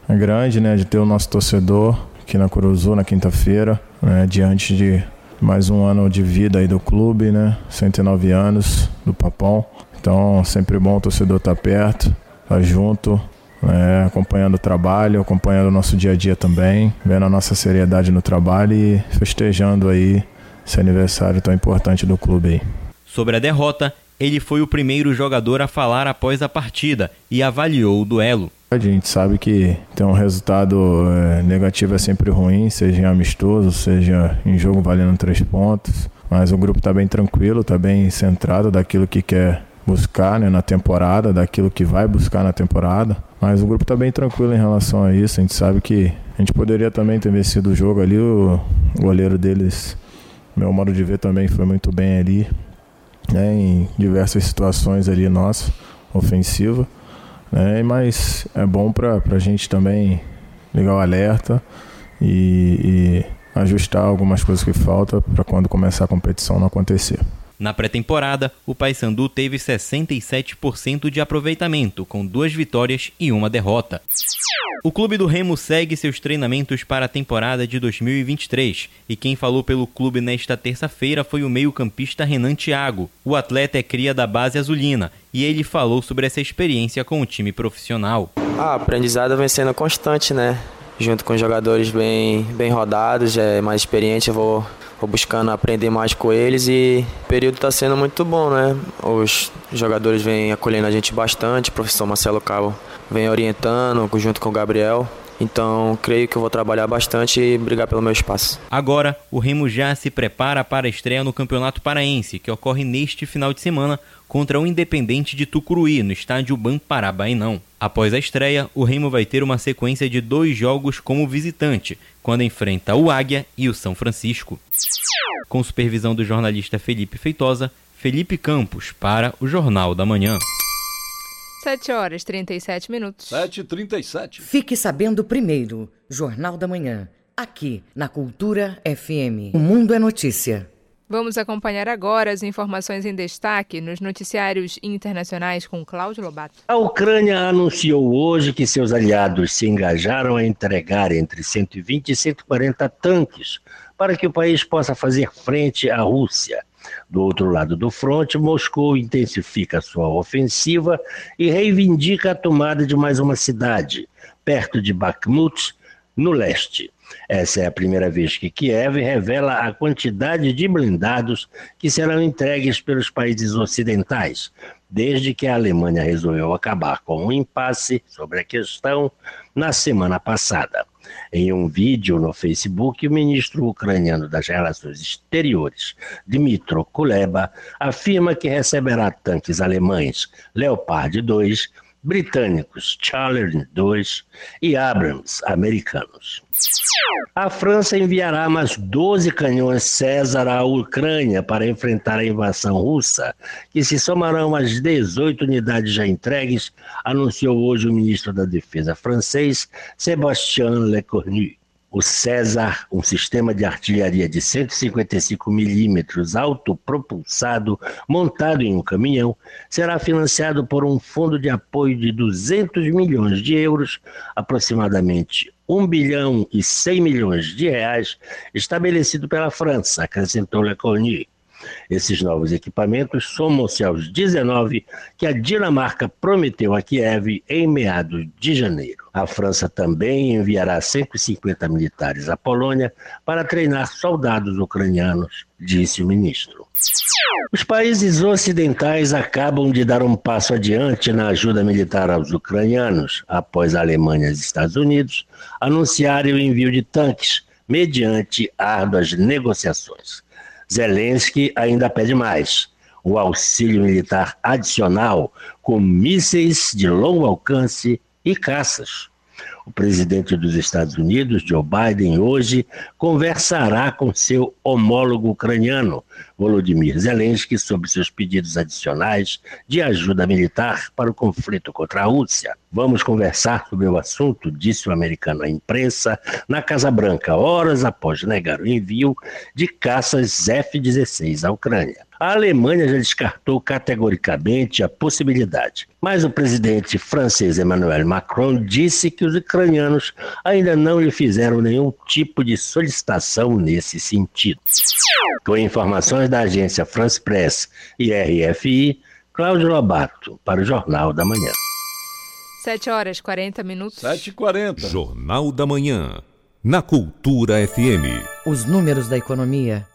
é grande né, de ter o nosso torcedor aqui na Curuzu na quinta-feira, né, diante de mais um ano de vida aí do clube, né? 109 anos do Papão. Então, sempre bom o torcedor estar tá perto, estar tá junto, né? acompanhando o trabalho, acompanhando o nosso dia a dia também, vendo a nossa seriedade no trabalho e festejando aí esse aniversário tão importante do clube aí. Sobre a derrota, ele foi o primeiro jogador a falar após a partida e avaliou o duelo. A gente sabe que ter um resultado é, negativo é sempre ruim, seja em amistoso, seja em jogo valendo três pontos. Mas o grupo está bem tranquilo, está bem centrado daquilo que quer buscar né, na temporada, daquilo que vai buscar na temporada. Mas o grupo está bem tranquilo em relação a isso. A gente sabe que a gente poderia também ter vencido o jogo ali. O goleiro deles, meu modo de ver, também foi muito bem ali, né, em diversas situações ali nossa, ofensiva. Né? Mas é bom para a gente também ligar o alerta e, e ajustar algumas coisas que faltam para quando começar a competição não acontecer. Na pré-temporada, o Paysandu teve 67% de aproveitamento, com duas vitórias e uma derrota. O clube do Remo segue seus treinamentos para a temporada de 2023 e quem falou pelo clube nesta terça-feira foi o meio-campista Renan Thiago. O atleta é cria da base azulina e ele falou sobre essa experiência com o time profissional. A aprendizado vem sendo constante, né? Junto com jogadores bem, bem rodados, é mais experiente, eu vou vou buscando aprender mais com eles e o período está sendo muito bom, né? Os jogadores vêm acolhendo a gente bastante, o professor Marcelo Cabo vem orientando junto com o Gabriel. Então, creio que eu vou trabalhar bastante e brigar pelo meu espaço. Agora, o Remo já se prepara para a estreia no Campeonato Paraense, que ocorre neste final de semana contra o Independente de Tucuruí, no estádio Bamparabainão. Após a estreia, o Remo vai ter uma sequência de dois jogos como visitante, quando enfrenta o Águia e o São Francisco. Com supervisão do jornalista Felipe Feitosa, Felipe Campos para o Jornal da Manhã. 7 horas 37 minutos. 7 h 37 Fique sabendo primeiro, Jornal da Manhã, aqui na Cultura FM. O Mundo é Notícia. Vamos acompanhar agora as informações em destaque nos noticiários internacionais com Cláudio Lobato. A Ucrânia anunciou hoje que seus aliados se engajaram a entregar entre 120 e 140 tanques para que o país possa fazer frente à Rússia. Do outro lado do fronte, Moscou intensifica sua ofensiva e reivindica a tomada de mais uma cidade, perto de Bakhmut, no leste. Essa é a primeira vez que Kiev revela a quantidade de blindados que serão entregues pelos países ocidentais, desde que a Alemanha resolveu acabar com um impasse sobre a questão na semana passada. Em um vídeo no Facebook, o ministro ucraniano das Relações Exteriores, Dmitro Kuleba, afirma que receberá tanques alemães Leopard 2 britânicos Challenger 2 e Abrams americanos. A França enviará mais 12 canhões César à Ucrânia para enfrentar a invasão russa, que se somarão às 18 unidades já entregues, anunciou hoje o ministro da Defesa francês, Sébastien Lecornu. O César, um sistema de artilharia de 155 milímetros autopropulsado montado em um caminhão, será financiado por um fundo de apoio de 200 milhões de euros, aproximadamente 1 bilhão e 100 milhões de reais, estabelecido pela França, acrescentou Le Cornu. Esses novos equipamentos somam-se aos 19 que a Dinamarca prometeu a Kiev em meados de janeiro. A França também enviará 150 militares à Polônia para treinar soldados ucranianos, disse o ministro. Os países ocidentais acabam de dar um passo adiante na ajuda militar aos ucranianos, após a Alemanha e os Estados Unidos anunciarem o envio de tanques mediante árduas negociações. Zelensky ainda pede mais: o auxílio militar adicional com mísseis de longo alcance e caças. O presidente dos Estados Unidos, Joe Biden, hoje conversará com seu homólogo ucraniano, Volodymyr Zelensky, sobre seus pedidos adicionais de ajuda militar para o conflito contra a Rússia. Vamos conversar sobre o assunto, disse o americano à imprensa, na Casa Branca, horas após negar o envio de caças F-16 à Ucrânia. A Alemanha já descartou categoricamente a possibilidade, mas o presidente francês Emmanuel Macron disse que os ucranianos ainda não lhe fizeram nenhum tipo de solicitação nesse sentido. Com informações da agência France Press e RFI, Cláudio Lobato, para o Jornal da Manhã. 7 horas 40 minutos. 7 e 40 Jornal da Manhã. Na Cultura FM. Os números da economia.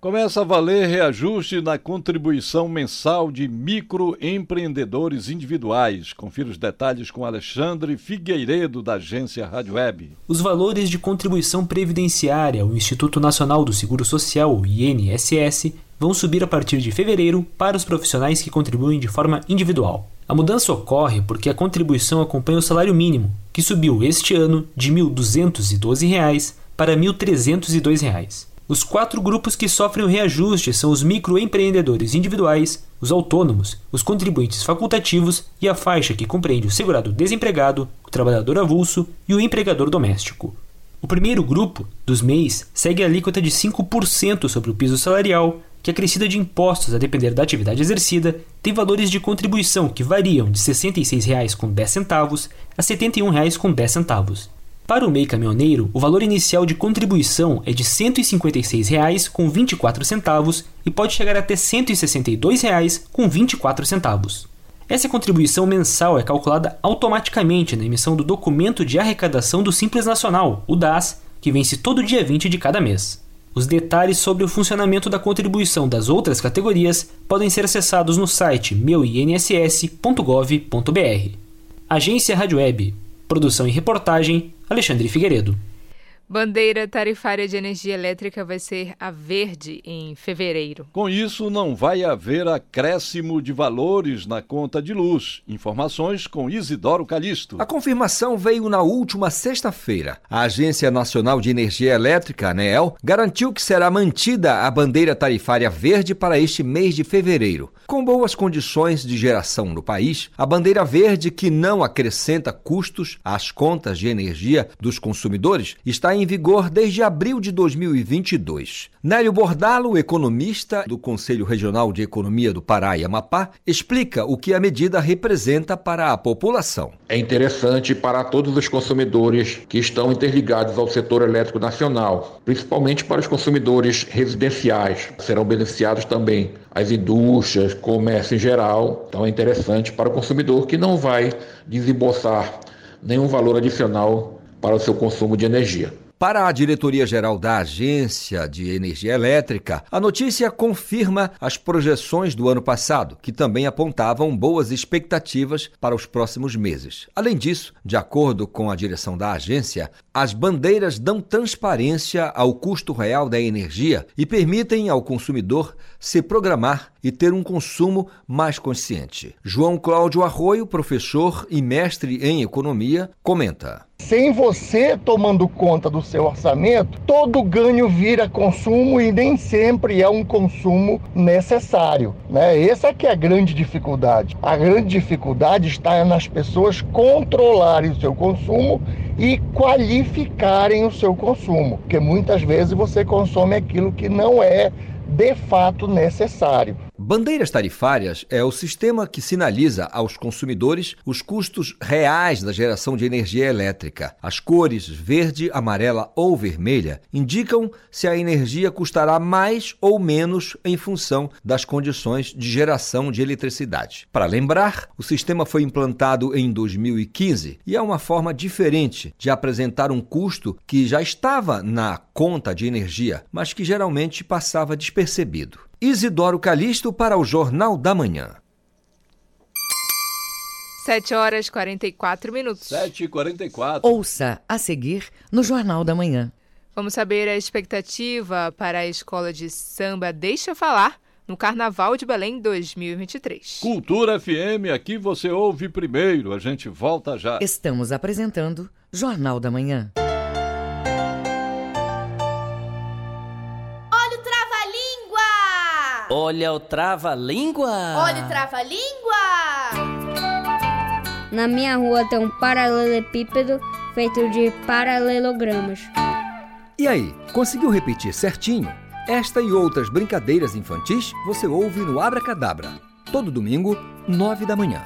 Começa a valer reajuste na contribuição mensal de microempreendedores individuais. Confira os detalhes com Alexandre Figueiredo, da agência Rádio Web. Os valores de contribuição previdenciária ao Instituto Nacional do Seguro Social, o INSS, vão subir a partir de fevereiro para os profissionais que contribuem de forma individual. A mudança ocorre porque a contribuição acompanha o salário mínimo, que subiu este ano de R$ 1.212 para R$ 1.302. Os quatro grupos que sofrem o reajuste são os microempreendedores individuais, os autônomos, os contribuintes facultativos e a faixa que compreende o segurado desempregado, o trabalhador avulso e o empregador doméstico. O primeiro grupo, dos MEIs, segue a alíquota de 5% sobre o piso salarial, que acrescida de impostos a depender da atividade exercida, tem valores de contribuição que variam de R$ 66,10 a R$ 71,10. Para o MEI caminhoneiro, o valor inicial de contribuição é de R$ 156,24 e pode chegar até R$ 162,24. Essa contribuição mensal é calculada automaticamente na emissão do documento de arrecadação do Simples Nacional, o DAS, que vence todo dia 20 de cada mês. Os detalhes sobre o funcionamento da contribuição das outras categorias podem ser acessados no site meuinss.gov.br. Agência Rádio Web. Produção e reportagem Alexandre Figueiredo. Bandeira tarifária de energia elétrica vai ser a verde em fevereiro. Com isso, não vai haver acréscimo de valores na conta de luz. Informações com Isidoro Calixto. A confirmação veio na última sexta-feira. A Agência Nacional de Energia Elétrica, ANEEL, garantiu que será mantida a bandeira tarifária verde para este mês de fevereiro. Com boas condições de geração no país, a bandeira verde, que não acrescenta custos às contas de energia dos consumidores, está em vigor desde abril de 2022. Nélio Bordalo, economista do Conselho Regional de Economia do Pará e Amapá, explica o que a medida representa para a população. É interessante para todos os consumidores que estão interligados ao setor elétrico nacional, principalmente para os consumidores residenciais. Serão beneficiados também as indústrias, comércio em geral. Então é interessante para o consumidor que não vai desembolsar nenhum valor adicional para o seu consumo de energia. Para a diretoria-geral da Agência de Energia Elétrica, a notícia confirma as projeções do ano passado, que também apontavam boas expectativas para os próximos meses. Além disso, de acordo com a direção da agência, as bandeiras dão transparência ao custo real da energia e permitem ao consumidor se programar e ter um consumo mais consciente. João Cláudio Arroio, professor e mestre em economia, comenta. Sem você tomando conta do seu orçamento, todo ganho vira consumo e nem sempre é um consumo necessário. Né? Essa é que é a grande dificuldade. A grande dificuldade está nas pessoas controlarem o seu consumo e qualificarem o seu consumo, porque muitas vezes você consome aquilo que não é de fato necessário. Bandeiras tarifárias é o sistema que sinaliza aos consumidores os custos reais da geração de energia elétrica. As cores verde, amarela ou vermelha indicam se a energia custará mais ou menos em função das condições de geração de eletricidade. Para lembrar, o sistema foi implantado em 2015 e é uma forma diferente de apresentar um custo que já estava na conta de energia, mas que geralmente passava despercebido. Isidoro Calixto para o Jornal da Manhã. 7 horas e 44 minutos. 7 e 44. Ouça a seguir no Jornal da Manhã. Vamos saber a expectativa para a escola de samba Deixa Falar no Carnaval de Belém 2023. Cultura FM, aqui você ouve primeiro. A gente volta já. Estamos apresentando Jornal da Manhã. Olha o trava-língua! Olha o trava-língua! Na minha rua tem um paralelepípedo feito de paralelogramas. E aí, conseguiu repetir certinho? Esta e outras brincadeiras infantis você ouve no Abra Cadabra, todo domingo, nove da manhã.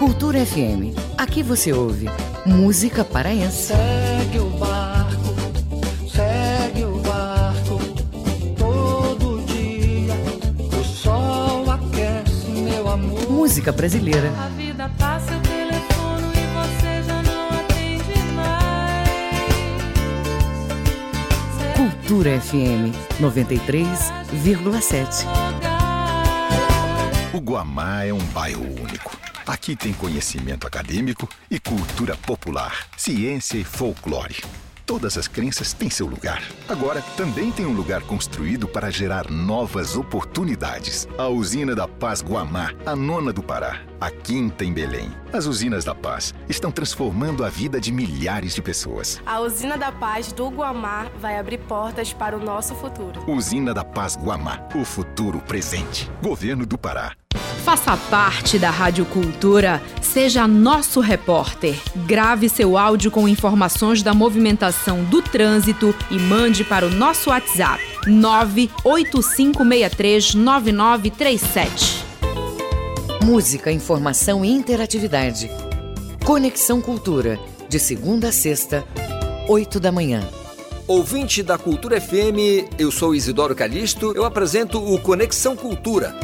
Cultura FM. Aqui você ouve música paraense. Segue o barco, segue o barco. Todo dia o sol aquece meu amor. Música brasileira. A vida passa o telefone e você já não atende mais. Cultura FM 93,7. O Guamá é um bairro único. Aqui tem conhecimento acadêmico e cultura popular, ciência e folclore. Todas as crenças têm seu lugar. Agora, também tem um lugar construído para gerar novas oportunidades. A Usina da Paz Guamá, a nona do Pará, a quinta em Belém. As usinas da Paz estão transformando a vida de milhares de pessoas. A Usina da Paz do Guamá vai abrir portas para o nosso futuro. Usina da Paz Guamá, o futuro presente. Governo do Pará. Faça parte da Rádio Cultura, seja nosso repórter. Grave seu áudio com informações da movimentação do trânsito e mande para o nosso WhatsApp 985639937. Música, informação e interatividade. Conexão Cultura, de segunda a sexta, oito da manhã. Ouvinte da Cultura FM, eu sou Isidoro Calixto, eu apresento o Conexão Cultura.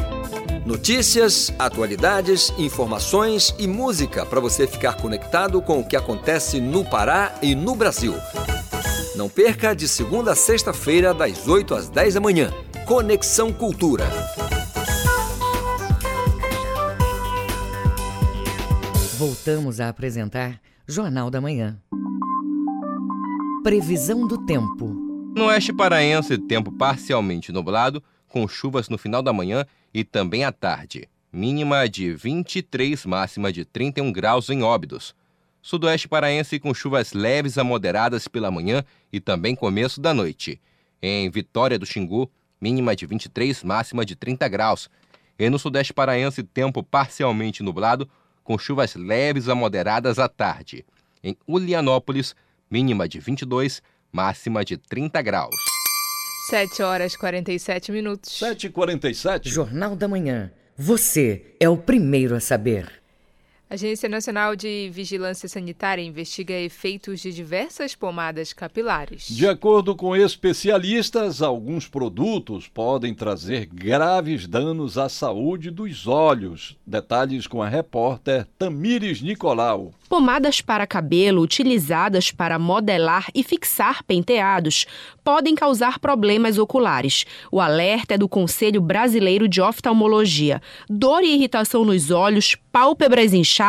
Notícias, atualidades, informações e música para você ficar conectado com o que acontece no Pará e no Brasil. Não perca de segunda a sexta-feira, das 8 às 10 da manhã. Conexão Cultura. Voltamos a apresentar Jornal da Manhã. Previsão do tempo. No oeste paraense, tempo parcialmente nublado, com chuvas no final da manhã e também à tarde. Mínima de 23, máxima de 31 graus em Óbidos. Sudoeste paraense com chuvas leves a moderadas pela manhã e também começo da noite. Em Vitória do Xingu, mínima de 23, máxima de 30 graus. E no sudeste paraense, tempo parcialmente nublado, com chuvas leves a moderadas à tarde. Em Ulianópolis, mínima de 22, máxima de 30 graus. 7 horas e 47 minutos. 7 e 47 Jornal da Manhã. Você é o primeiro a saber. A Agência Nacional de Vigilância Sanitária investiga efeitos de diversas pomadas capilares. De acordo com especialistas, alguns produtos podem trazer graves danos à saúde dos olhos. Detalhes com a repórter Tamires Nicolau. Pomadas para cabelo utilizadas para modelar e fixar penteados podem causar problemas oculares. O alerta é do Conselho Brasileiro de Oftalmologia. Dor e irritação nos olhos, pálpebras inchadas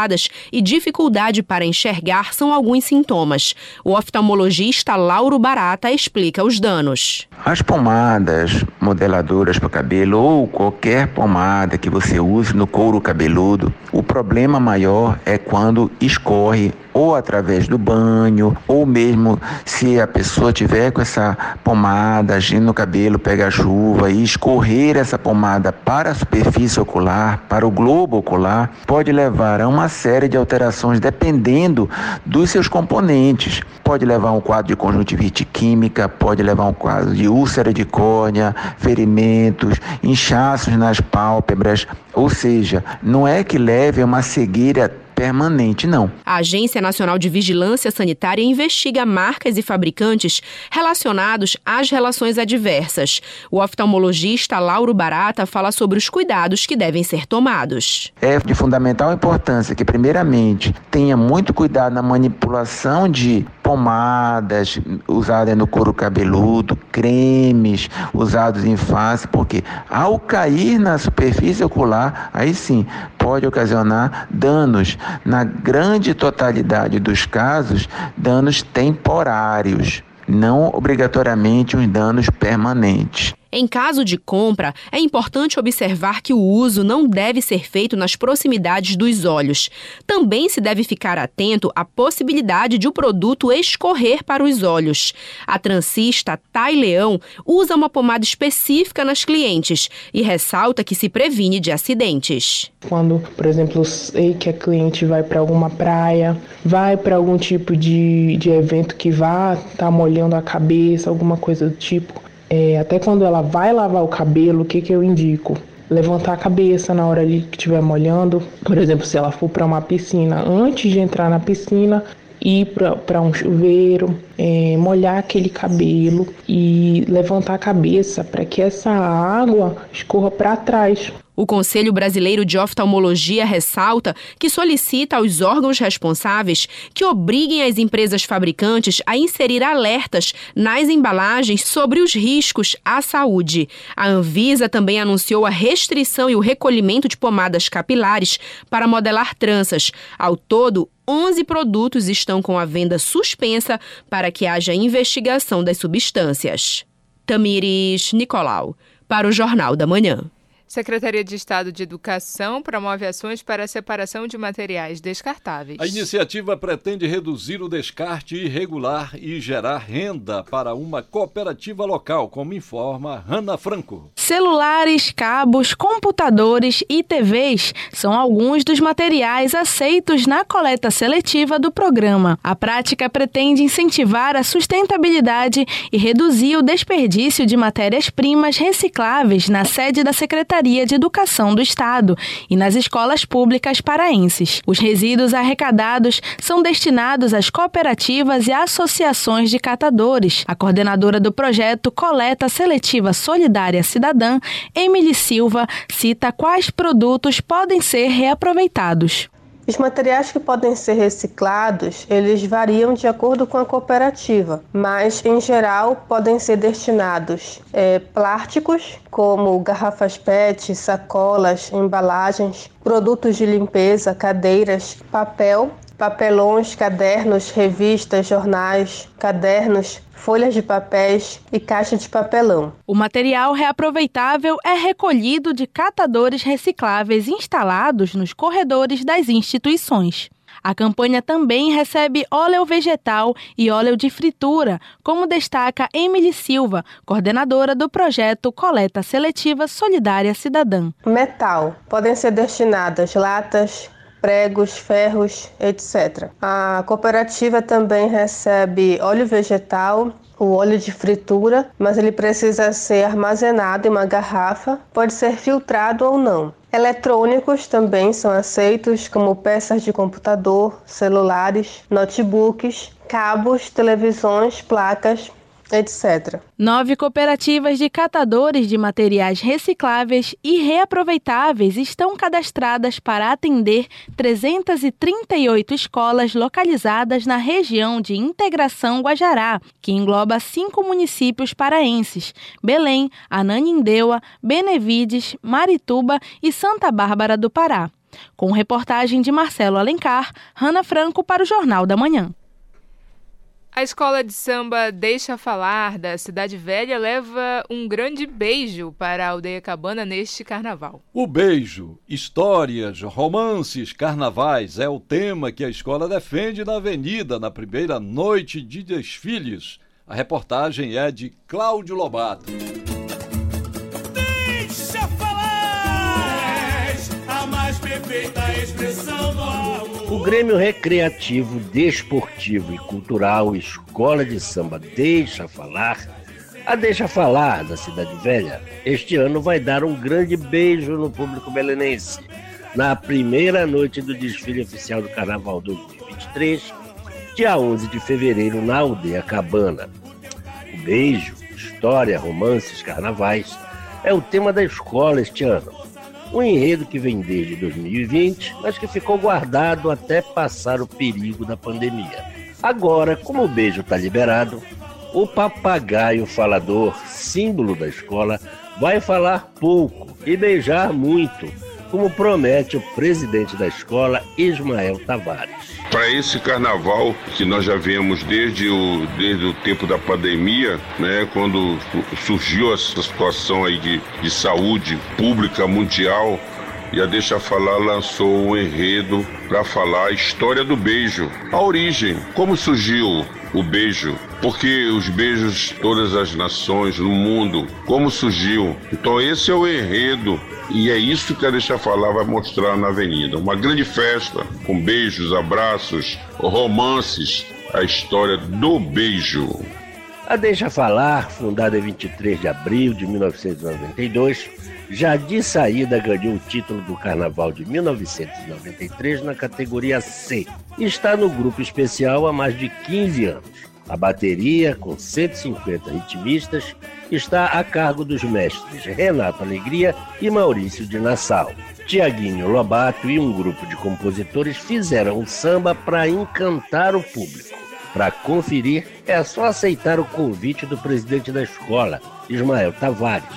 e dificuldade para enxergar são alguns sintomas. O oftalmologista Lauro Barata explica os danos. As pomadas modeladoras para cabelo ou qualquer pomada que você use no couro cabeludo, o problema maior é quando escorre ou através do banho, ou mesmo se a pessoa tiver com essa pomada agindo no cabelo, pega a chuva e escorrer essa pomada para a superfície ocular, para o globo ocular, pode levar a uma série de alterações dependendo dos seus componentes. Pode levar a um quadro de conjuntivite química, pode levar a um quadro de úlcera de córnea, ferimentos, inchaços nas pálpebras, ou seja, não é que leve a uma cegueira permanente, não. A Agência Nacional de Vigilância Sanitária investiga marcas e fabricantes relacionados às relações adversas. O oftalmologista Lauro Barata fala sobre os cuidados que devem ser tomados. É de fundamental importância que, primeiramente, tenha muito cuidado na manipulação de pomadas usadas no couro cabeludo, cremes usados em face, porque ao cair na superfície ocular, aí sim pode ocasionar danos. Na grande totalidade dos casos, danos temporários, não obrigatoriamente os danos permanentes. Em caso de compra, é importante observar que o uso não deve ser feito nas proximidades dos olhos. Também se deve ficar atento à possibilidade de o produto escorrer para os olhos. A transista Tai Leão usa uma pomada específica nas clientes e ressalta que se previne de acidentes. Quando, por exemplo, sei que a cliente vai para alguma praia, vai para algum tipo de, de evento que vá estar tá molhando a cabeça, alguma coisa do tipo, é, até quando ela vai lavar o cabelo, o que, que eu indico? Levantar a cabeça na hora ali que estiver molhando. Por exemplo, se ela for para uma piscina, antes de entrar na piscina, ir para um chuveiro, é, molhar aquele cabelo e levantar a cabeça para que essa água escorra para trás. O Conselho Brasileiro de Oftalmologia ressalta que solicita aos órgãos responsáveis que obriguem as empresas fabricantes a inserir alertas nas embalagens sobre os riscos à saúde. A Anvisa também anunciou a restrição e o recolhimento de pomadas capilares para modelar tranças. Ao todo, 11 produtos estão com a venda suspensa para que haja investigação das substâncias. Tamires Nicolau, para o Jornal da Manhã. Secretaria de Estado de Educação promove ações para a separação de materiais descartáveis. A iniciativa pretende reduzir o descarte irregular e gerar renda para uma cooperativa local, como informa Hanna Franco. Celulares, cabos, computadores e TVs são alguns dos materiais aceitos na coleta seletiva do programa. A prática pretende incentivar a sustentabilidade e reduzir o desperdício de matérias-primas recicláveis na sede da Secretaria Secretaria de Educação do Estado e nas escolas públicas paraenses. Os resíduos arrecadados são destinados às cooperativas e associações de catadores. A coordenadora do projeto Coleta Seletiva Solidária Cidadã, Emily Silva, cita quais produtos podem ser reaproveitados. Os materiais que podem ser reciclados, eles variam de acordo com a cooperativa, mas em geral podem ser destinados é, plásticos, como garrafas PET, sacolas, embalagens, produtos de limpeza, cadeiras, papel, papelões, cadernos, revistas, jornais, cadernos, folhas de papéis e caixa de papelão. O material reaproveitável é recolhido de catadores recicláveis instalados nos corredores das instituições. A campanha também recebe óleo vegetal e óleo de fritura, como destaca Emily Silva, coordenadora do projeto Coleta Seletiva Solidária Cidadã. Metal. Podem ser destinadas latas, pregos, ferros, etc. A cooperativa também recebe óleo vegetal, o óleo de fritura, mas ele precisa ser armazenado em uma garrafa, pode ser filtrado ou não. Eletrônicos também são aceitos, como peças de computador, celulares, notebooks, cabos, televisões, placas, etc. Nove cooperativas de catadores de materiais recicláveis e reaproveitáveis estão cadastradas para atender 338 escolas localizadas na região de Integração Guajará, que engloba cinco municípios paraenses: Belém, Ananindeua, Benevides, Marituba e Santa Bárbara do Pará. Com reportagem de Marcelo Alencar, Rana Franco para o Jornal da Manhã. A escola de samba Deixa Falar da Cidade Velha leva um grande beijo para a aldeia Cabana neste carnaval. O beijo, histórias, romances, carnavais é o tema que a escola defende na avenida na primeira noite de desfiles. A reportagem é de Cláudio Lobato. Deixa falar! A mais perfeita expressão do amor. Grêmio Recreativo, Desportivo e Cultural Escola de Samba Deixa Falar, a Deixa Falar da Cidade Velha, este ano vai dar um grande beijo no público belenense, na primeira noite do desfile oficial do Carnaval 2023, dia 11 de fevereiro, na Aldeia Cabana. O beijo, história, romances, carnavais é o tema da escola este ano um enredo que vem desde 2020, mas que ficou guardado até passar o perigo da pandemia. Agora, como o beijo está liberado, o papagaio falador, símbolo da escola, vai falar pouco e beijar muito, como promete o presidente da escola, Ismael Tavares. Para esse carnaval que nós já vemos desde o, desde o tempo da pandemia, né, quando surgiu essa situação aí de, de saúde pública mundial, e a Deixa Falar lançou um enredo para falar a história do beijo, a origem, como surgiu o beijo, porque os beijos todas as nações no mundo, como surgiu. Então esse é o enredo e é isso que a Deixa Falar vai mostrar na Avenida. Uma grande festa com beijos, abraços, romances, a história do beijo. A Deixa Falar, fundada em 23 de abril de 1992, já de saída ganhou o título do Carnaval de 1993 na categoria C. Está no grupo especial há mais de 15 anos. A bateria, com 150 ritmistas, está a cargo dos mestres Renato Alegria e Maurício de Nassau. Tiaguinho Lobato e um grupo de compositores fizeram o samba para encantar o público. Para conferir, é só aceitar o convite do presidente da escola, Ismael Tavares,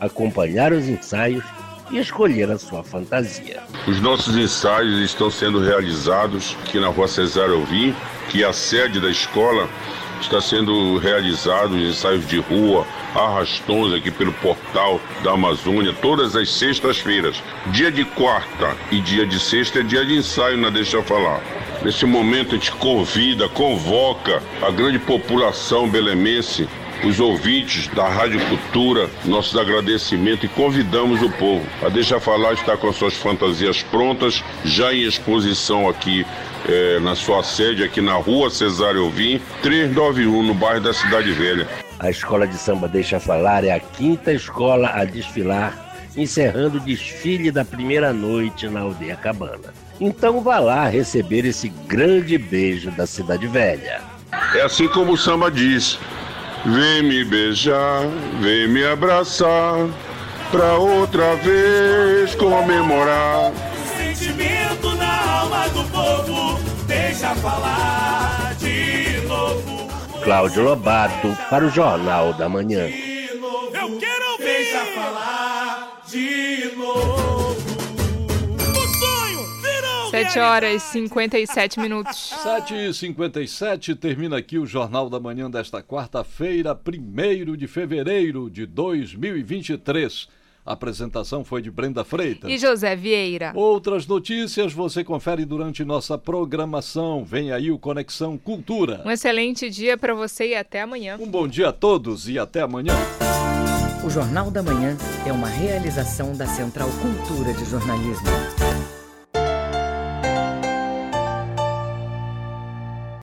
acompanhar os ensaios e escolher a sua fantasia. Os nossos ensaios estão sendo realizados aqui na rua Cesário Alvim, que é a sede da escola. Está sendo realizado os ensaios de rua, arrastões aqui pelo portal da Amazônia, todas as sextas-feiras. Dia de quarta e dia de sexta é dia de ensaio na Deixa Falar. Nesse momento a gente convida, convoca a grande população belemense os ouvintes da Rádio Cultura, nossos agradecimentos e convidamos o povo a deixar falar, estar com as suas fantasias prontas, já em exposição aqui eh, na sua sede, aqui na rua Cesário Alvim, 391, no bairro da Cidade Velha. A escola de samba Deixa Falar é a quinta escola a desfilar, encerrando o desfile da primeira noite na Aldeia Cabana. Então vá lá receber esse grande beijo da Cidade Velha. É assim como o samba diz. Vem me beijar, vem me abraçar, pra outra vez comemorar. Sentimento na alma do povo, deixa falar de novo. Cláudio Lobato para o Jornal da Manhã. Eu quero ouvir. Deixa falar de novo. O sonho virou 7 horas e 57 minutos. 7 e 57 termina aqui o Jornal da Manhã desta quarta-feira, 1 de fevereiro de 2023. A apresentação foi de Brenda Freitas. E José Vieira. Outras notícias você confere durante nossa programação. Vem aí o Conexão Cultura. Um excelente dia para você e até amanhã. Um bom dia a todos e até amanhã. O Jornal da Manhã é uma realização da Central Cultura de Jornalismo.